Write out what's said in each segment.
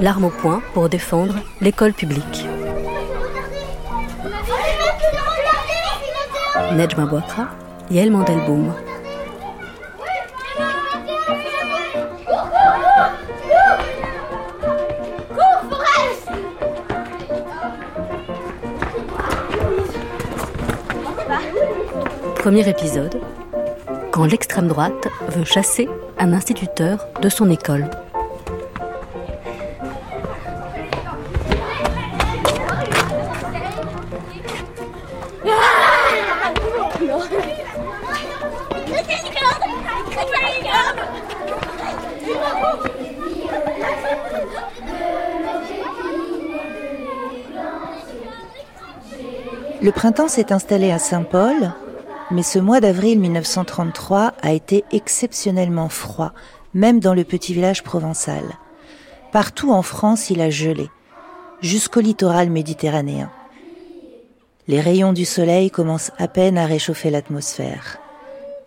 L'arme au poing pour défendre l'école publique. Nejma Bouakra, Yael Mandelboum. Premier épisode. Quand l'extrême droite veut chasser un instituteur de son école. Printemps s'est installé à Saint-Paul, mais ce mois d'avril 1933 a été exceptionnellement froid, même dans le petit village provençal. Partout en France, il a gelé, jusqu'au littoral méditerranéen. Les rayons du soleil commencent à peine à réchauffer l'atmosphère.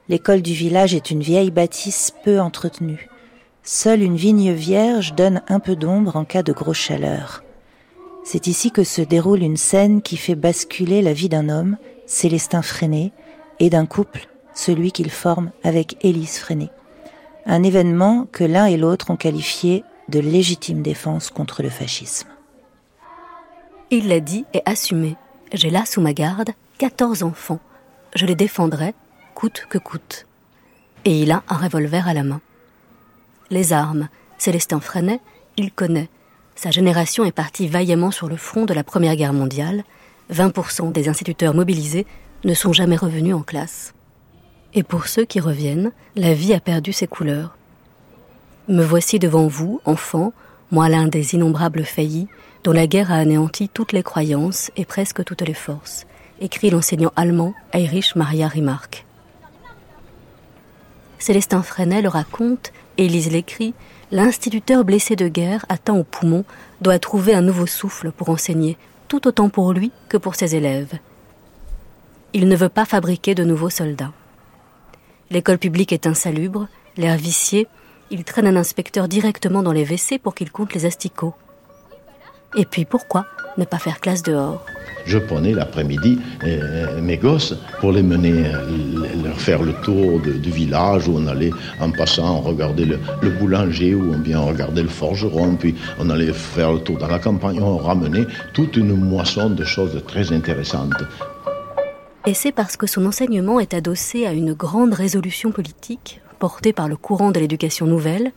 L'école du village est une vieille bâtisse peu entretenue. Seule une vigne vierge donne un peu d'ombre en cas de grosse chaleur. C'est ici que se déroule une scène qui fait basculer la vie d'un homme, Célestin Freinet, et d'un couple, celui qu'il forme avec Élise Freinet. Un événement que l'un et l'autre ont qualifié de légitime défense contre le fascisme. Il l'a dit et assumé. J'ai là sous ma garde 14 enfants. Je les défendrai, coûte que coûte. Et il a un revolver à la main. Les armes, Célestin Freinet, il connaît. Sa génération est partie vaillamment sur le front de la Première Guerre mondiale. 20% des instituteurs mobilisés ne sont jamais revenus en classe. Et pour ceux qui reviennent, la vie a perdu ses couleurs. Me voici devant vous, enfants, moi l'un des innombrables faillis, dont la guerre a anéanti toutes les croyances et presque toutes les forces, écrit l'enseignant allemand Heinrich Maria Remarque. Célestin Freinet le raconte, Élise l'écrit, l'instituteur blessé de guerre, atteint au poumon, doit trouver un nouveau souffle pour enseigner, tout autant pour lui que pour ses élèves. Il ne veut pas fabriquer de nouveaux soldats. L'école publique est insalubre, l'air vicié, il traîne un inspecteur directement dans les WC pour qu'il compte les asticots. Et puis pourquoi ne pas faire classe dehors? Je prenais l'après-midi euh, mes gosses pour les mener, euh, leur faire le tour du village où on allait en passant regarder le, le, boulanger ou bien regarder le forgeron, puis on allait faire le tour dans la campagne, on ramenait toute une moisson de choses très intéressantes. Et c'est parce que son enseignement est adossé à une grande résolution politique portée par le courant de l'éducation nouvelle,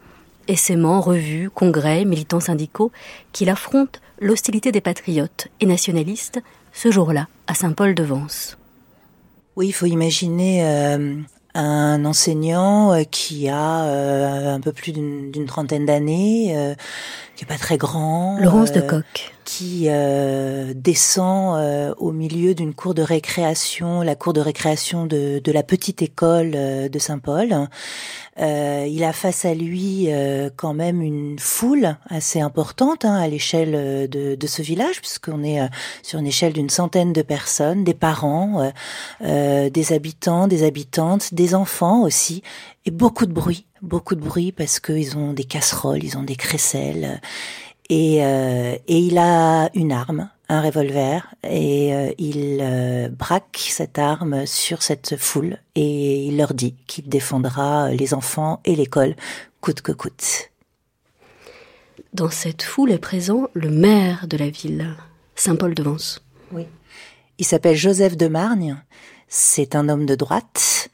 essaiements, revues, congrès, militants syndicaux, qu'il affronte l'hostilité des patriotes et nationalistes ce jour-là à Saint-Paul-de-Vence. Oui, il faut imaginer euh, un enseignant euh, qui a euh, un peu plus d'une trentaine d'années, euh, qui est pas très grand. Laurence de Coq. Qui euh, descend au milieu d'une cour de récréation, la cour de récréation de, de la petite école de Saint-Paul. il a face à lui quand même une foule assez importante hein, à l'échelle de, de, ce village, puisqu'on est sur une échelle d'une centaine de personnes, des parents, des habitants, des habitantes, des enfants aussi, et beaucoup de bruit, beaucoup de bruit parce qu'ils ont des casseroles, ils ont des crécelles, et, euh, et il a une arme, un revolver, et euh, il euh, braque cette arme sur cette foule, et il leur dit qu'il défendra les enfants et l'école, coûte que coûte. Dans cette foule est présent le maire de la ville, Saint-Paul de Vence. Oui. Il s'appelle Joseph de Margne. C'est un homme de droite,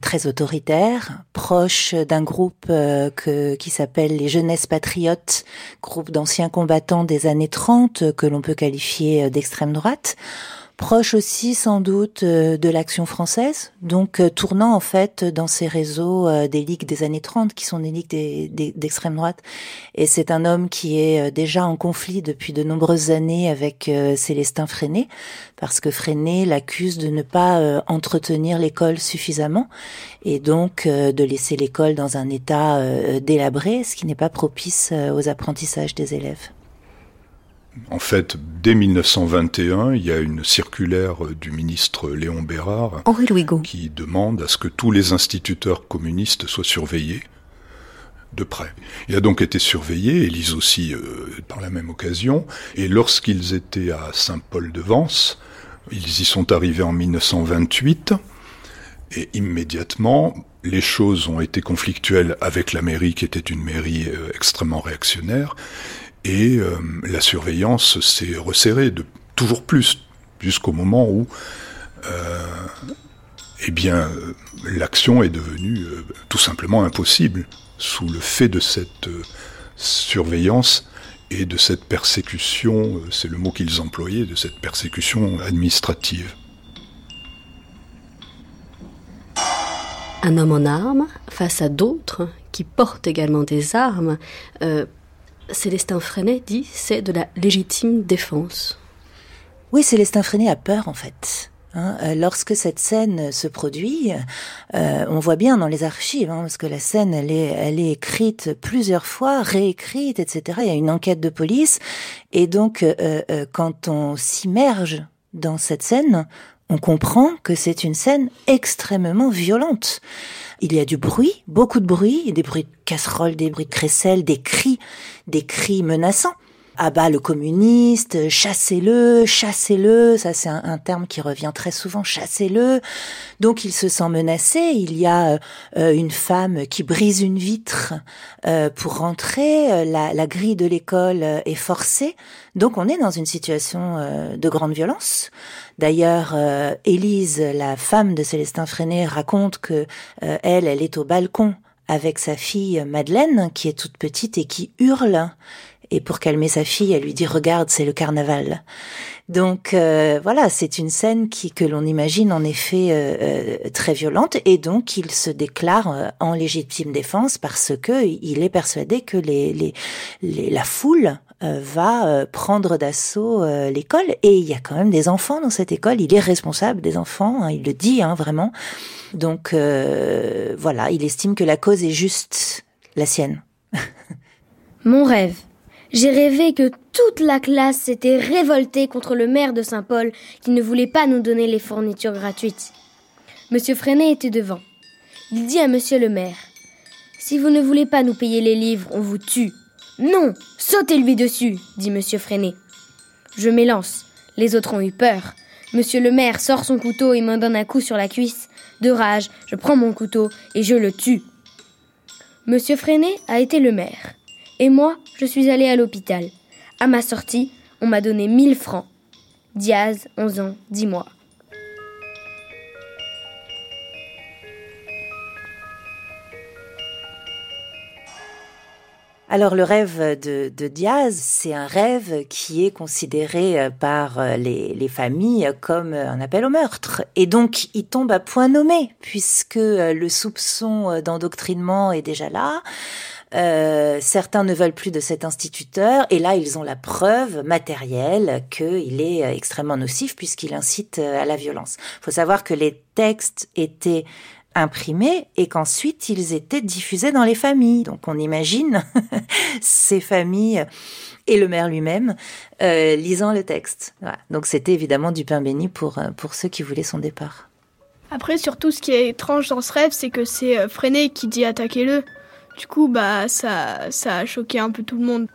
très autoritaire, proche d'un groupe euh, qui s'appelle les Jeunesses Patriotes, groupe d'anciens combattants des années 30 que l'on peut qualifier euh, d'extrême droite proche aussi sans doute euh, de l'action française, donc euh, tournant en fait dans ces réseaux euh, des ligues des années 30 qui sont des ligues d'extrême droite. Et c'est un homme qui est déjà en conflit depuis de nombreuses années avec Célestin Freinet, parce que Freinet l'accuse de ne pas entretenir l'école suffisamment et donc de laisser l'école dans un état délabré, ce qui n'est pas propice aux apprentissages des élèves. En fait, dès 1921, il y a une circulaire du ministre Léon Bérard qui demande à ce que tous les instituteurs communistes soient surveillés de près. Il a donc été surveillé, Élise aussi euh, par la même occasion, et lorsqu'ils étaient à Saint-Paul-de-Vence, ils y sont arrivés en 1928, et immédiatement, les choses ont été conflictuelles avec la mairie qui était une mairie euh, extrêmement réactionnaire, et euh, la surveillance s'est resserrée de toujours plus jusqu'au moment où euh, eh bien l'action est devenue euh, tout simplement impossible sous le fait de cette surveillance et de cette persécution, c'est le mot qu'ils employaient, de cette persécution administrative. Un homme en armes face à d'autres qui portent également des armes Célestin Freinet dit c'est de la légitime défense. Oui, Célestin Freinet a peur en fait. Hein. Euh, lorsque cette scène se produit, euh, on voit bien dans les archives, hein, parce que la scène, elle est, elle est écrite plusieurs fois, réécrite, etc. Il y a une enquête de police, et donc euh, quand on s'immerge dans cette scène, on comprend que c'est une scène extrêmement violente. Il y a du bruit, beaucoup de bruit, des bruits de casseroles, des bruits de crécelles, des cris, des cris menaçants. Ah bah le communiste, chassez-le, chassez-le, ça c'est un, terme qui revient très souvent, chassez-le. Donc il se sent menacé, il y a euh, une femme qui brise une vitre euh, pour rentrer, la, grille de l'école est forcée, donc on est dans une situation euh, de grande violence. D'ailleurs, Élise, la femme de Célestin Freinet, raconte que elle, elle est au balcon avec sa fille Madeleine, qui est toute petite et qui hurle et pour calmer sa fille, elle lui dit regarde, c'est le carnaval. Donc euh, voilà, c'est une scène que l'on imagine en effet euh, euh, très violente et donc il se déclare en légitime défense parce que il est persuadé que la foule va prendre d'assaut l'école et il y a quand même des enfants dans cette école. Il est responsable des enfants, hein, il le dit hein, vraiment. Donc voilà, il estime que la cause est juste la sienne. Mon rêve j'ai rêvé que toute la classe s'était révoltée contre le maire de Saint-Paul qui ne voulait pas nous donner les fournitures gratuites. Monsieur Freinet était devant. Il dit à monsieur le maire Si vous ne voulez pas nous payer les livres, on vous tue. Non, sautez-lui dessus, dit monsieur Freinet. Je m'élance. Les autres ont eu peur. Monsieur le maire sort son couteau et me donne un coup sur la cuisse. De rage, je prends mon couteau et je le tue. Monsieur Freinet a été le maire. Et moi, je suis allée à l'hôpital. À ma sortie, on m'a donné 1000 francs. Diaz, 11 ans, 10 mois. Alors le rêve de, Diaz, c'est un rêve qui est considéré euh, par euh, les, les, familles comme un appel au meurtre. Et donc il tombe à point nommé, puisque euh, le soupçon d'endoctrinement est déjà là. Euh, certains ne veulent plus de cet instituteur et là ils ont la preuve matérielle qu'il est euh, extrêmement nocif puisqu'il incite euh, à la violence. Il faut savoir que les textes étaient imprimés et qu'ensuite ils étaient diffusés dans les familles. Donc on imagine ces familles et le maire lui-même lisant le texte. Donc c'était évidemment du pain béni pour, pour ceux qui voulaient son départ. Après, surtout, ce qui est étrange dans ce rêve, c'est que c'est Freinet qui dit attaquez-le. Du coup, bah, ça, ça a choqué un peu tout le monde.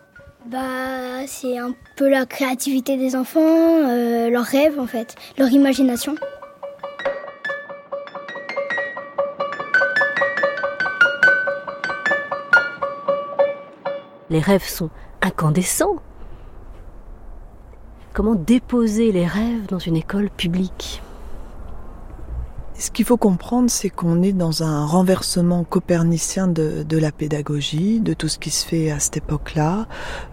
Bah, c'est un peu la créativité des enfants, euh, leurs rêves en fait, leur imagination. Les rêves sont incandescents. comment déposer les rêves dans une école publique? Ce qu'il faut comprendre, c'est qu'on est dans un renversement copernicien de, de, la pédagogie, de tout ce qui se fait à cette époque-là.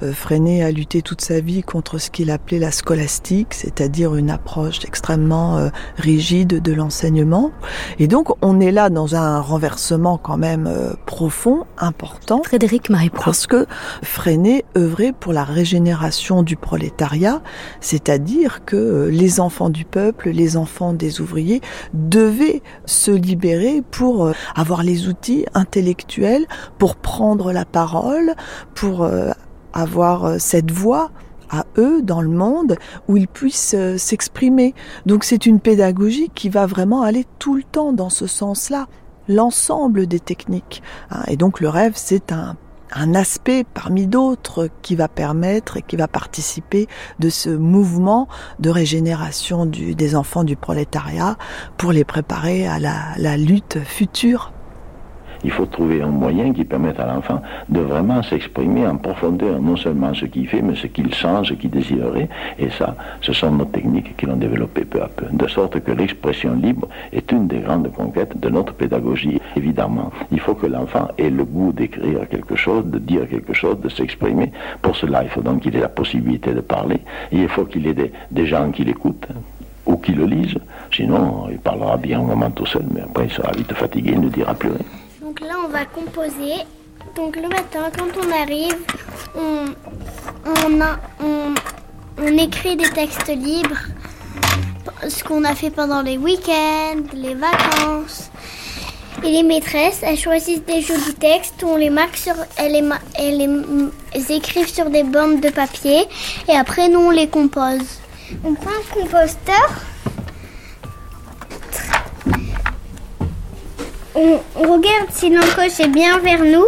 Euh, Freinet a lutté toute sa vie contre ce qu'il appelait la scolastique, c'est-à-dire une approche extrêmement euh, rigide de l'enseignement. Et donc, on est là dans un renversement quand même euh, profond, important. Frédéric Marie Parce que Freinet œuvrait pour la régénération du prolétariat, c'est-à-dire que euh, les enfants du peuple, les enfants des ouvriers devaient se libérer pour euh, avoir les outils intellectuels, pour prendre la parole, pour euh, avoir euh, cette voix à eux dans le monde où ils puissent s'exprimer. Donc c'est une pédagogie qui va vraiment aller tout le temps dans ce sens-là, l'ensemble des techniques. Hein. Et donc le rêve, c'est un un aspect parmi d'autres qui va permettre et qui va participer de ce mouvement de régénération des enfants du prolétariat pour les préparer à la lutte future il faut trouver un moyen qui permette à l'enfant de vraiment s'exprimer en profondeur, non seulement ce qu'il fait, mais ce qu'il sent, ce qu'il désirerait. Et ça, ce sont nos techniques qui l'ont développé peu à peu. De sorte que l'expression libre est une des grandes conquêtes de notre pédagogie. Évidemment, il faut que l'enfant ait le goût d'écrire quelque chose, de dire quelque chose, de s'exprimer. Pour cela, il faut donc qu'il ait la possibilité de parler. Il faut qu'il ait des, des gens qui l'écoutent ou qui le lisent. Sinon, il parlera bien un moment tout seul, mais après, il sera vite fatigué, il ne dira plus rien. Là, on va composer. Donc le matin, quand on arrive, on écrit des textes libres, ce qu'on a fait pendant les week-ends, les vacances. Et les maîtresses, elles choisissent des jolis textes, on les marque sur, elles les, elles les écrivent sur des bandes de papier et après nous on les compose. On prend un composteur on, regarde si l'encoche est bien vers nous,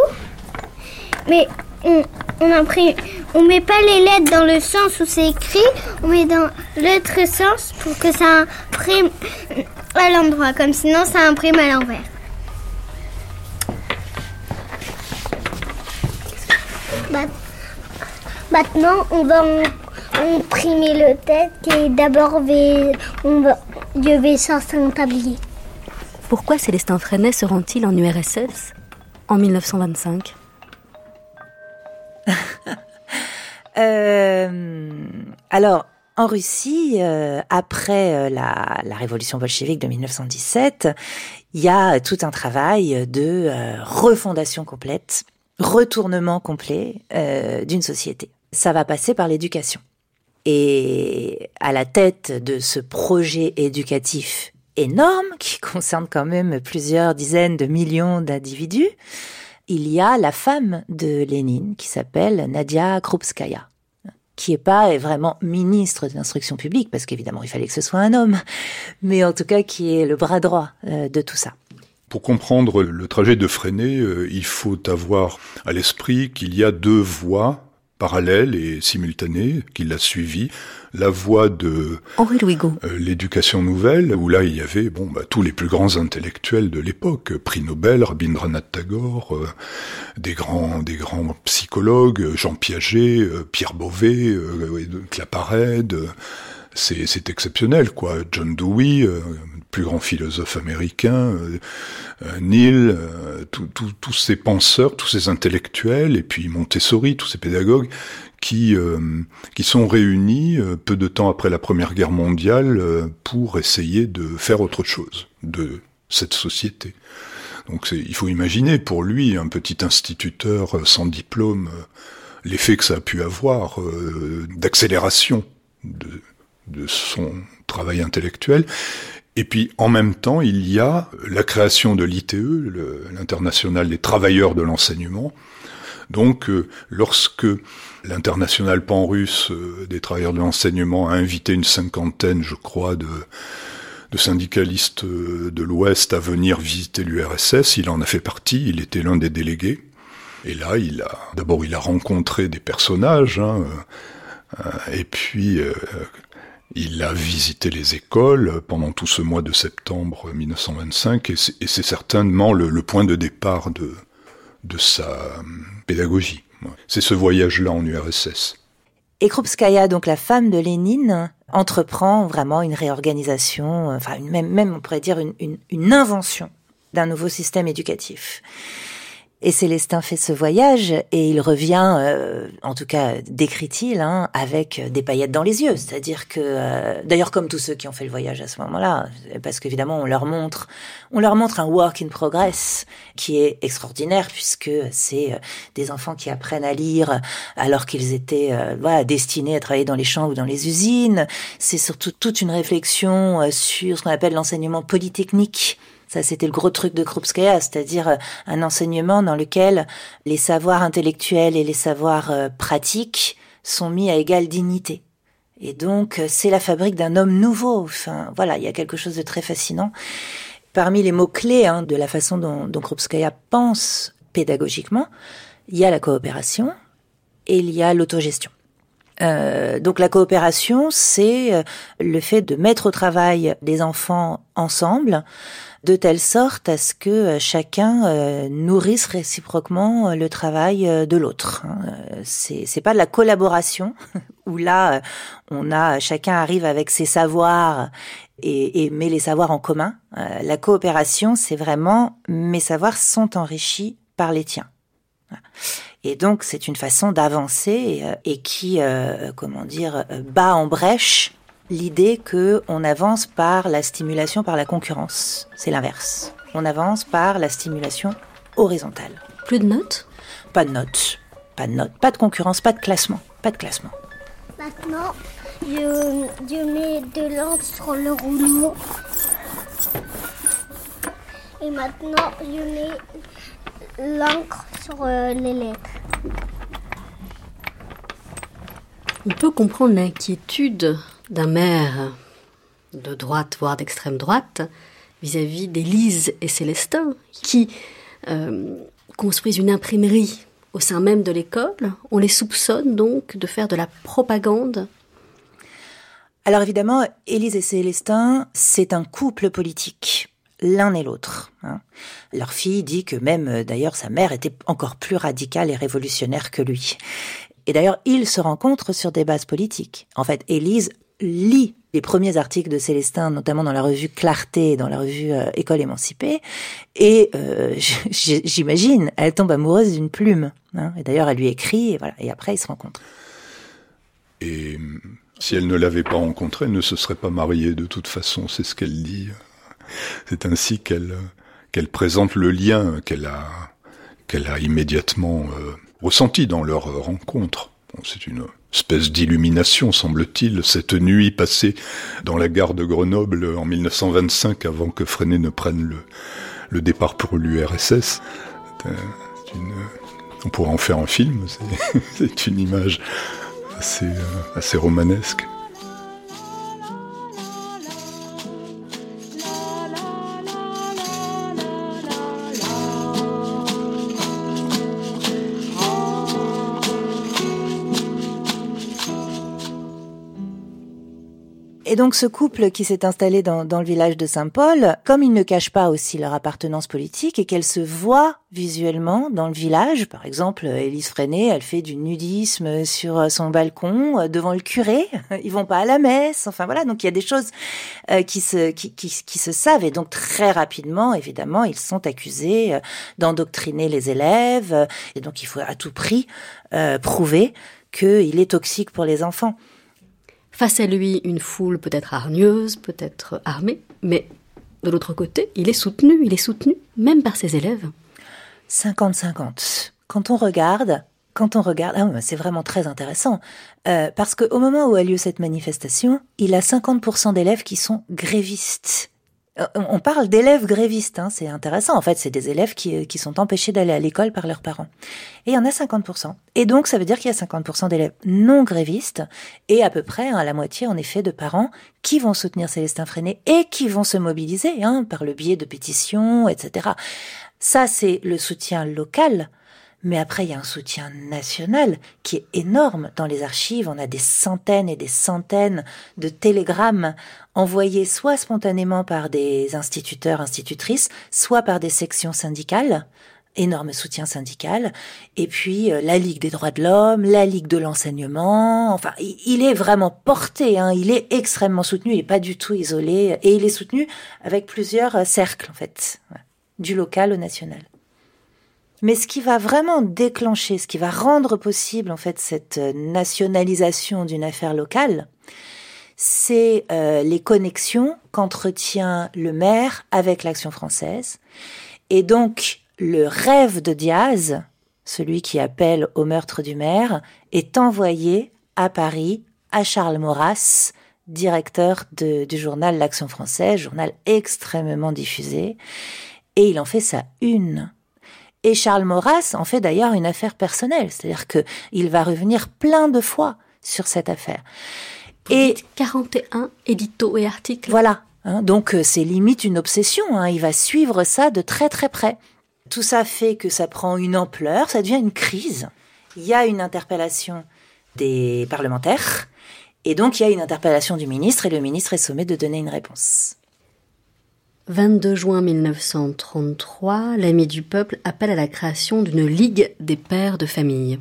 mais on, on imprime, on met pas les lettres dans le sens où c'est écrit, on met dans l'autre sens pour que ça imprime à l'endroit, comme sinon ça imprime à l'envers. Maintenant, on va imprimer le texte et d'abord on va, je vais sortir tablier. Pourquoi Célestin Freinet se rend-il en URSS en 1925 euh, Alors, en Russie, euh, après euh, la, révolution bolchevique de 1917, il y a tout un travail de refondation complète, retournement complet d'une société. Ça va passer par l'éducation. Et à la tête de ce projet éducatif énorme qui concerne quand même plusieurs dizaines de millions d'individus, il y a la femme de Lénine qui s'appelle Nadia Krupskaya qui est pas vraiment ministre de l'instruction publique, parce qu'évidemment il fallait que ce soit un homme, mais en tout cas qui est le bras droit euh, de tout ça. Pour comprendre le trajet de Freinet, euh, il faut avoir à l'esprit qu'il y a deux voies parallèles et simultanées qui l'a suivi la voie de euh, l'éducation nouvelle, où là il y avait bon bah, tous les plus grands intellectuels de l'époque, prix Nobel, Rabindranath Tagore, euh, des grands des grands psychologues, Jean Piaget, euh, Pierre Beauvais, euh, Claparède. C'est exceptionnel, quoi. John Dewey, plus grand philosophe américain, Neil, tous ces penseurs, tous ces intellectuels, et puis Montessori, tous ces pédagogues qui euh, qui sont réunis euh, peu de temps après la Première Guerre mondiale euh, pour essayer de faire autre chose de cette société. Donc il faut imaginer pour lui un petit instituteur sans diplôme l'effet que ça a pu avoir d'accélération de, de son travail intellectuel. Et puis en même temps, il y a la création de l'ITE, l'international des travailleurs de l'enseignement. Donc lorsque l'international pan-russe euh, des travailleurs de l'enseignement a invité une cinquantaine, je crois, de, syndicalistes euh, de l'Ouest à venir visiter l'URSS. Il en a fait partie, il était l'un des délégués. Et là, il a d'abord il a rencontré des personnages, hein, euh, et puis il a visité les écoles pendant tout ce mois de septembre 1925, et c'est certainement le, point de départ de, de sa pédagogie. C'est ce voyage-là en URSS. Et Krupskaya, donc la femme de Lénine, entreprend vraiment une réorganisation, enfin même, on pourrait dire une, une invention d'un nouveau système éducatif. Et Célestin fait ce voyage et il revient, euh, en tout cas décrit-il, hein, avec des paillettes dans les yeux. C'est-à-dire que, euh, d'ailleurs comme tous ceux qui ont fait le voyage à ce moment-là, parce qu'évidemment on leur montre, on leur montre un work in progress qui est extraordinaire puisque c'est euh, des enfants qui apprennent à lire alors qu'ils étaient voilà destinés à travailler dans les champs ou dans les usines. C'est surtout toute une réflexion sur ce qu'on appelle l'enseignement polytechnique ça, c'était le gros truc de Krupskaya, c'est-à-dire euh, un enseignement dans lequel les savoirs intellectuels et les savoirs euh, pratiques sont mis à égale dignité. Et donc, euh, c'est la fabrique d'un homme nouveau. Enfin, voilà, il y a quelque chose de très fascinant. Parmi les mots-clés hein, de la façon dont, dont Krupskaya pense pédagogiquement, il y a la coopération et il y a l'autogestion. Euh, donc la coopération, c'est le fait de mettre au travail des enfants ensemble de telle sorte à ce que euh, chacun euh, nourrisse réciproquement euh, le travail de l'autre. Hein. C'est c'est pas de la collaboration où là on a chacun arrive avec ses savoirs et, et met les savoirs en commun. La coopération, c'est vraiment mes savoirs sont enrichis par les tiens. Et donc c'est une façon d'avancer et, qui, comment dire, bat en brèche l'idée que on avance par la stimulation par la concurrence. C'est l'inverse. On avance par la stimulation horizontale. Plus de notes? Pas de notes. Pas de notes. Pas de concurrence, pas de classement. Pas de classement. Maintenant, je, je mets de l'encre sur le rouleau. Et maintenant, je mets l'encre sur euh, les lettres. On peut comprendre l'inquiétude d'un maire de droite, voire d'extrême droite, vis-à-vis d'Élise et Célestin, qui euh, construisent une imprimerie au sein même de l'école. On les soupçonne donc de faire de la propagande. Alors évidemment, Élise et Célestin, c'est un couple politique l'un et l'autre. Hein. Leur fille dit que même, euh, d'ailleurs, sa mère était encore plus radicale et révolutionnaire que lui. Et d'ailleurs, ils se rencontrent sur des bases politiques. En fait, Élise lit les premiers articles de Célestin, notamment dans la revue Clarté, dans la revue euh, École émancipée, et euh, j'imagine, elle tombe amoureuse d'une plume. Hein. et d'ailleurs, elle lui écrit, et voilà. Et après, ils se rencontrent. Et si elle ne l'avait pas rencontré, elle ne se serait pas mariée de toute façon. C'est ce qu'elle dit. C'est ainsi qu'elle qu'elle présente le lien qu'elle a qu'elle a immédiatement euh, ressenti dans leur rencontre. Bon, c'est une espèce d'illumination, semble-t-il, cette nuit passée dans la gare de Grenoble en 1925 avant que Freinet ne prenne le, le départ pour l'URSS. On pourrait en faire un film, c'est une image assez, euh, assez romanesque. Donc ce couple qui s'est installé dans, le village de Saint-Paul, comme ils ne cachent pas aussi leur appartenance politique et qu'elle se voit visuellement dans le village, par exemple, Élise Freinet, elle fait du nudisme sur son balcon euh, devant le curé, ils vont pas à la messe, enfin voilà, donc il y a des choses euh, qui se qui, qui, se savent et donc très rapidement, évidemment, ils sont accusés euh, d'endoctriner les élèves et donc il faut à tout prix prouver qu'il est toxique pour les enfants. Face à lui, une foule peut-être hargneuse, peut-être armée, mais de l'autre côté, il est soutenu, il est soutenu même par ses élèves. 50-50. Quand on regarde, quand on regarde, ah, c'est vraiment très intéressant, euh, parce qu'au moment où a lieu cette manifestation, il a 50% d'élèves qui sont grévistes. Euh, on parle d'élèves grévistes, hein, c'est intéressant. En fait, c'est des élèves qui, euh, qui sont empêchés d'aller à l'école par leurs parents. Et il y en a 50%. Et donc, ça veut dire qu'il y a 50% d'élèves non grévistes et à peu près hein, la moitié, en effet, de parents qui vont soutenir Célestin Freinet et qui vont se mobiliser hein, par le biais de pétitions, etc. Ça, c'est le soutien local mais après, il y a un soutien national qui est énorme. Dans les archives, on a des centaines et des centaines de télégrammes envoyés soit spontanément par des instituteurs, institutrices, soit par des sections syndicales. énorme soutien syndical, et puis euh, la Ligue des droits de l'homme, la Ligue de l'enseignement, enfin, il est vraiment porté, hein, il est extrêmement soutenu, il n'est pas du tout isolé, et il est soutenu avec plusieurs euh, cercles, en fait, du local au national. Mais ce qui va vraiment déclencher, ce qui va rendre possible, en fait, cette euh, nationalisation d'une affaire locale, c'est les connexions qu'entretient le maire avec l'action française. Et donc, le rêve de Diaz, celui qui appelle au meurtre du maire, est envoyé à Paris à Charles Maurras, directeur du journal L'Action française, journal extrêmement diffusé, et il en fait sa une. Et Charles Maurras en fait d'ailleurs une affaire personnelle, c'est-à-dire que il va revenir plein de fois sur cette affaire. et 41 éditos et articles. Voilà. Hein, donc euh, c'est limite une obsession. Hein, il va suivre ça de très très près. Tout ça fait que ça prend une ampleur, ça devient une crise. Il y a une interpellation des parlementaires, et donc il y a une interpellation du ministre, et le ministre est sommé de donner une réponse. 22 juin 1933, l'Ami du peuple appelle à la création d'une Ligue des pères de famille.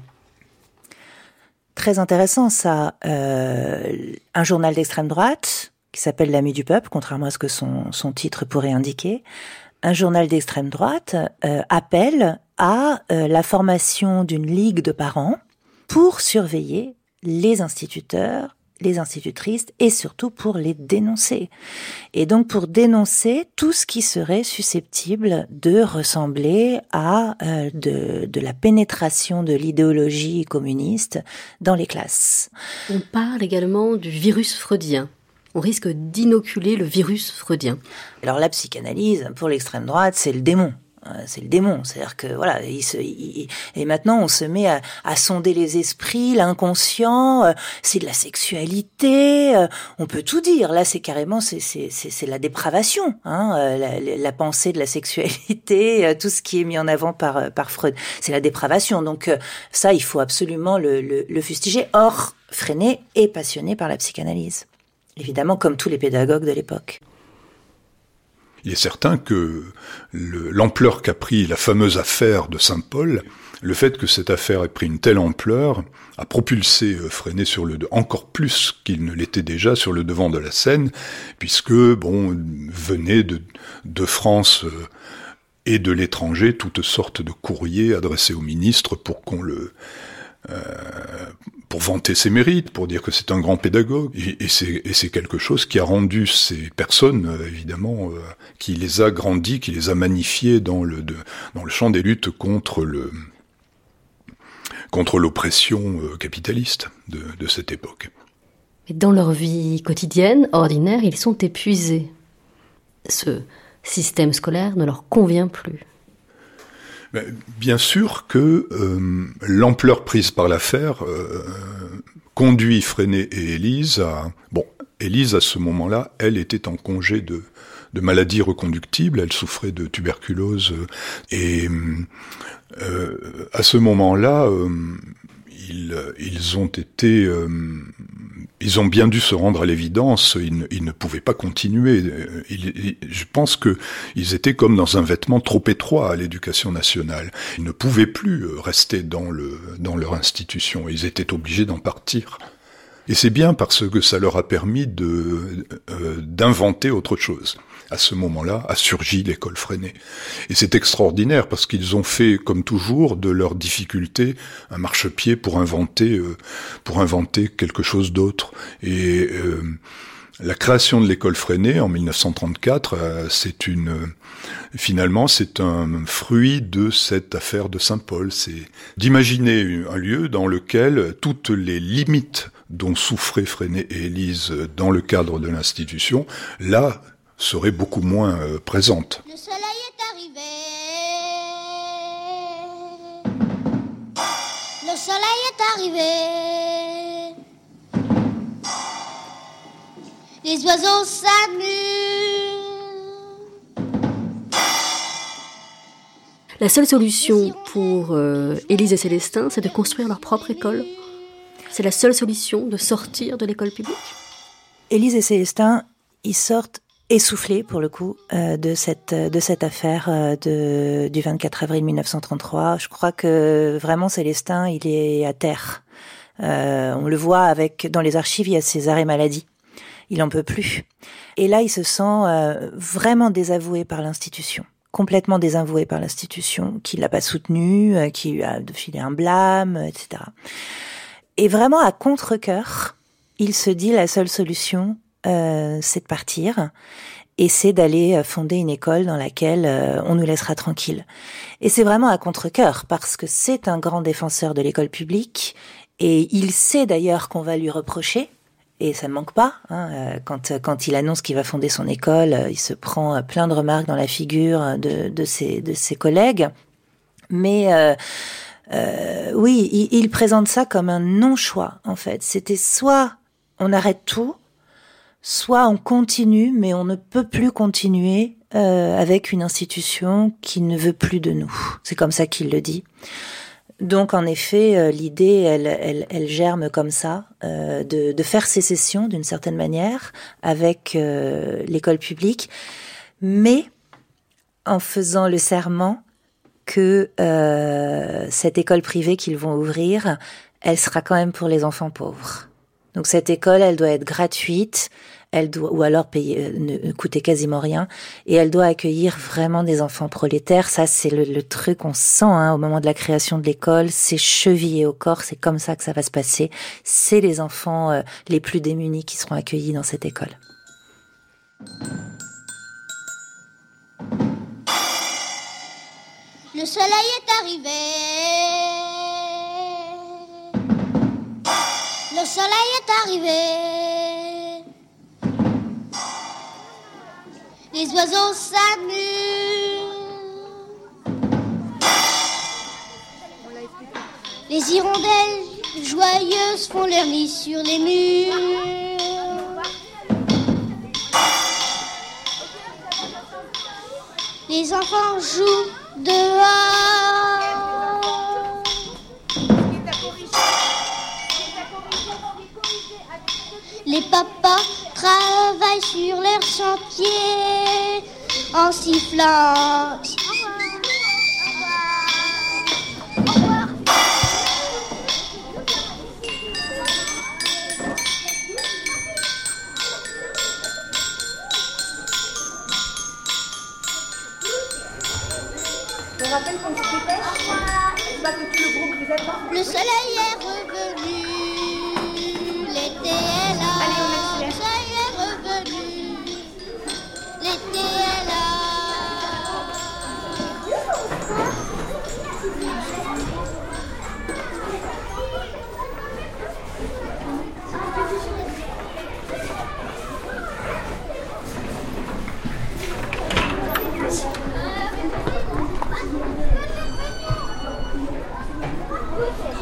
Très intéressant ça. Euh, un journal d'extrême droite qui s'appelle l'Ami du peuple, contrairement à ce que son, son titre pourrait indiquer, un journal d'extrême droite euh, appelle à euh, la formation d'une ligue de parents pour surveiller les instituteurs, les institutrices et surtout pour les dénoncer. Et donc pour dénoncer tout ce qui serait susceptible de ressembler à euh, de, de la pénétration de l'idéologie communiste dans les classes. On parle également du virus freudien on risque d'inoculer le virus freudien. Alors la psychanalyse, pour l'extrême droite, c'est le démon c'est le démon, c'est-à-dire que voilà, il se, et maintenant on se met à, à sonder les esprits, l'inconscient, euh, c'est de la sexualité, euh, on peut tout dire. Là, c'est carrément c'est c'est la dépravation, hein, la, la, pensée de la sexualité, tout ce qui est mis en avant par par Freud, c'est la dépravation. Donc ça, il faut absolument le, le, le fustiger. Or, Freinet est passionné par la psychanalyse évidemment comme tous les pédagogues de l'époque. Il est certain que l'ampleur qu'a pris la fameuse affaire de Saint-Paul, le fait que cette affaire ait pris une telle ampleur, a propulsé euh, Freinet sur le encore plus qu'il ne l'était déjà sur le devant de la scène, puisque bon venait de, de France euh, et de l'étranger toutes sortes de courriers adressés au ministre pour qu'on le euh, pour vanter ses mérites, pour dire que c'est un grand pédagogue. Et, c'est quelque chose qui a rendu ces personnes, euh, évidemment, euh, qui les a grandis, qui les a magnifiées dans le, champ des luttes contre l'oppression capitaliste de, de cette époque. Et dans leur vie quotidienne, ordinaire, ils sont épuisés. Ce système scolaire ne leur convient plus. Bien sûr que euh, l'ampleur prise par l'affaire euh, conduit Freinet et Élise à... Bon, Élise, à ce moment-là, elle était en congé de, de maladie reconductible, elle souffrait de tuberculose, et euh, à ce moment-là, ils, ils, ont été ils ont bien dû se rendre à l'évidence, ils, ne pouvaient pas continuer. je pense que ils étaient comme dans un vêtement trop étroit à l'éducation nationale. Ils ne pouvaient plus euh, rester dans le dans leur institution. Ils étaient obligés d'en partir. Et c'est bien parce que ça leur a permis de euh, d'inventer autre chose à ce moment-là, a surgi l'école freinée. Et c'est extraordinaire parce qu'ils ont fait, comme toujours, de leurs difficultés un marchepied pour inventer, euh, pour inventer quelque chose d'autre. Et euh, la création de l'école freinée en 1934, euh, c'est une, finalement, c'est un fruit de cette affaire de Saint-Paul. C'est d'imaginer un lieu dans lequel toutes les limites dont souffraient Freinet et Élise dans le cadre de l'institution, là, serait beaucoup moins euh, présente. Le soleil est arrivé. Le soleil est arrivé. Les oiseaux s'amusent. La seule solution pour euh, Élise et Célestin, c'est de construire leur propre école. C'est la seule solution de sortir de l'école publique. Élise et Célestin, ils sortent essoufflé pour le coup euh, de cette de cette affaire euh, du 24 avril 1933. Je crois que vraiment Célestin, il est à terre. Euh, on le voit avec dans les archives, il y a ses arrêts maladie. Il en peut plus. Et là, il se sent euh, vraiment désavoué par l'institution complètement désavoué par l'institution, qui l'a pas soutenu, euh, qui lui a filé un blâme, etc. Et vraiment à contre-cœur, il se dit la seule solution, euh, c'est de partir et c'est d'aller euh, fonder une école dans laquelle euh, on nous laissera tranquille. Et c'est vraiment à contre-cœur parce que c'est un grand défenseur de l'école publique et il sait d'ailleurs qu'on va lui reprocher. Et ça ne manque pas. Hein, quand, quand il annonce qu'il va fonder son école, il se prend plein de remarques dans la figure de, de, ses, de ses collègues. Mais euh, oui, il, il, présente ça comme un non-choix, en fait. C'était soit on arrête tout, soit on continue, mais on ne peut plus continuer euh, avec une institution qui ne veut plus de nous. C'est comme ça qu'il le dit. Donc en effet, euh, l'idée, elle, elle, elle, germe comme ça, euh, de, de, faire sécession d'une certaine manière avec euh, l'école publique, mais en faisant le serment que euh, cette école privée qu'ils vont ouvrir, elle sera quand même pour les enfants pauvres. Donc cette école, elle doit être gratuite, elle doit ou alors payer euh, ne coûter quasiment rien et elle doit accueillir vraiment des enfants prolétaires. Ça c'est le, truc qu'on sent hein, au moment de la création de l'école, c'est chevillé au corps, c'est comme ça que ça va se passer. C'est les enfants euh, les plus démunis qui seront accueillis dans cette école. Le soleil est arrivé. Le soleil est arrivé. Les oiseaux s'amusent. Les hirondelles joyeuses font leur lit sur les murs. Les enfants jouent dehors. Les papas travaillent sur leur chantier en sifflant. Le soleil est revenu,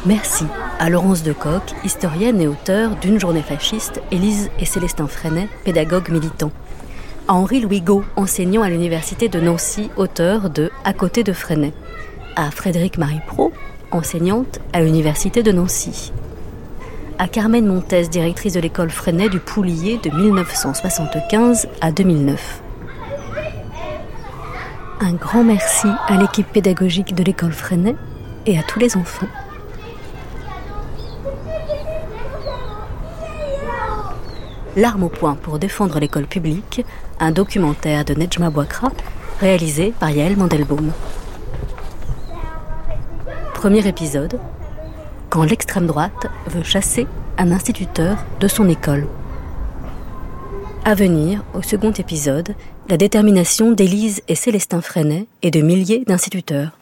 Merci à Laurence de Coq, historienne et auteure d'une journée fasciste, Élise et Célestin Freinet, pédagogues militants. À Henri-Louis Gau, enseignant à l'université de Nancy, auteur de À côté de Freinet. À Frédéric Marie Pro, enseignante à l'université de Nancy. À Carmen Montes, directrice de l'école Freinet du Poulier de 1975 à 2009. Un grand merci à l'équipe pédagogique de l'école Freinet et à tous les enfants. L'arme au point pour défendre l'école publique, un documentaire de Nejma Bouakra, réalisé par Yael Mandelbaum. Premier épisode, quand l'extrême droite veut chasser un instituteur de son école. À venir, au second épisode, la détermination d'Élise et Célestin Freinet et de milliers d'instituteurs.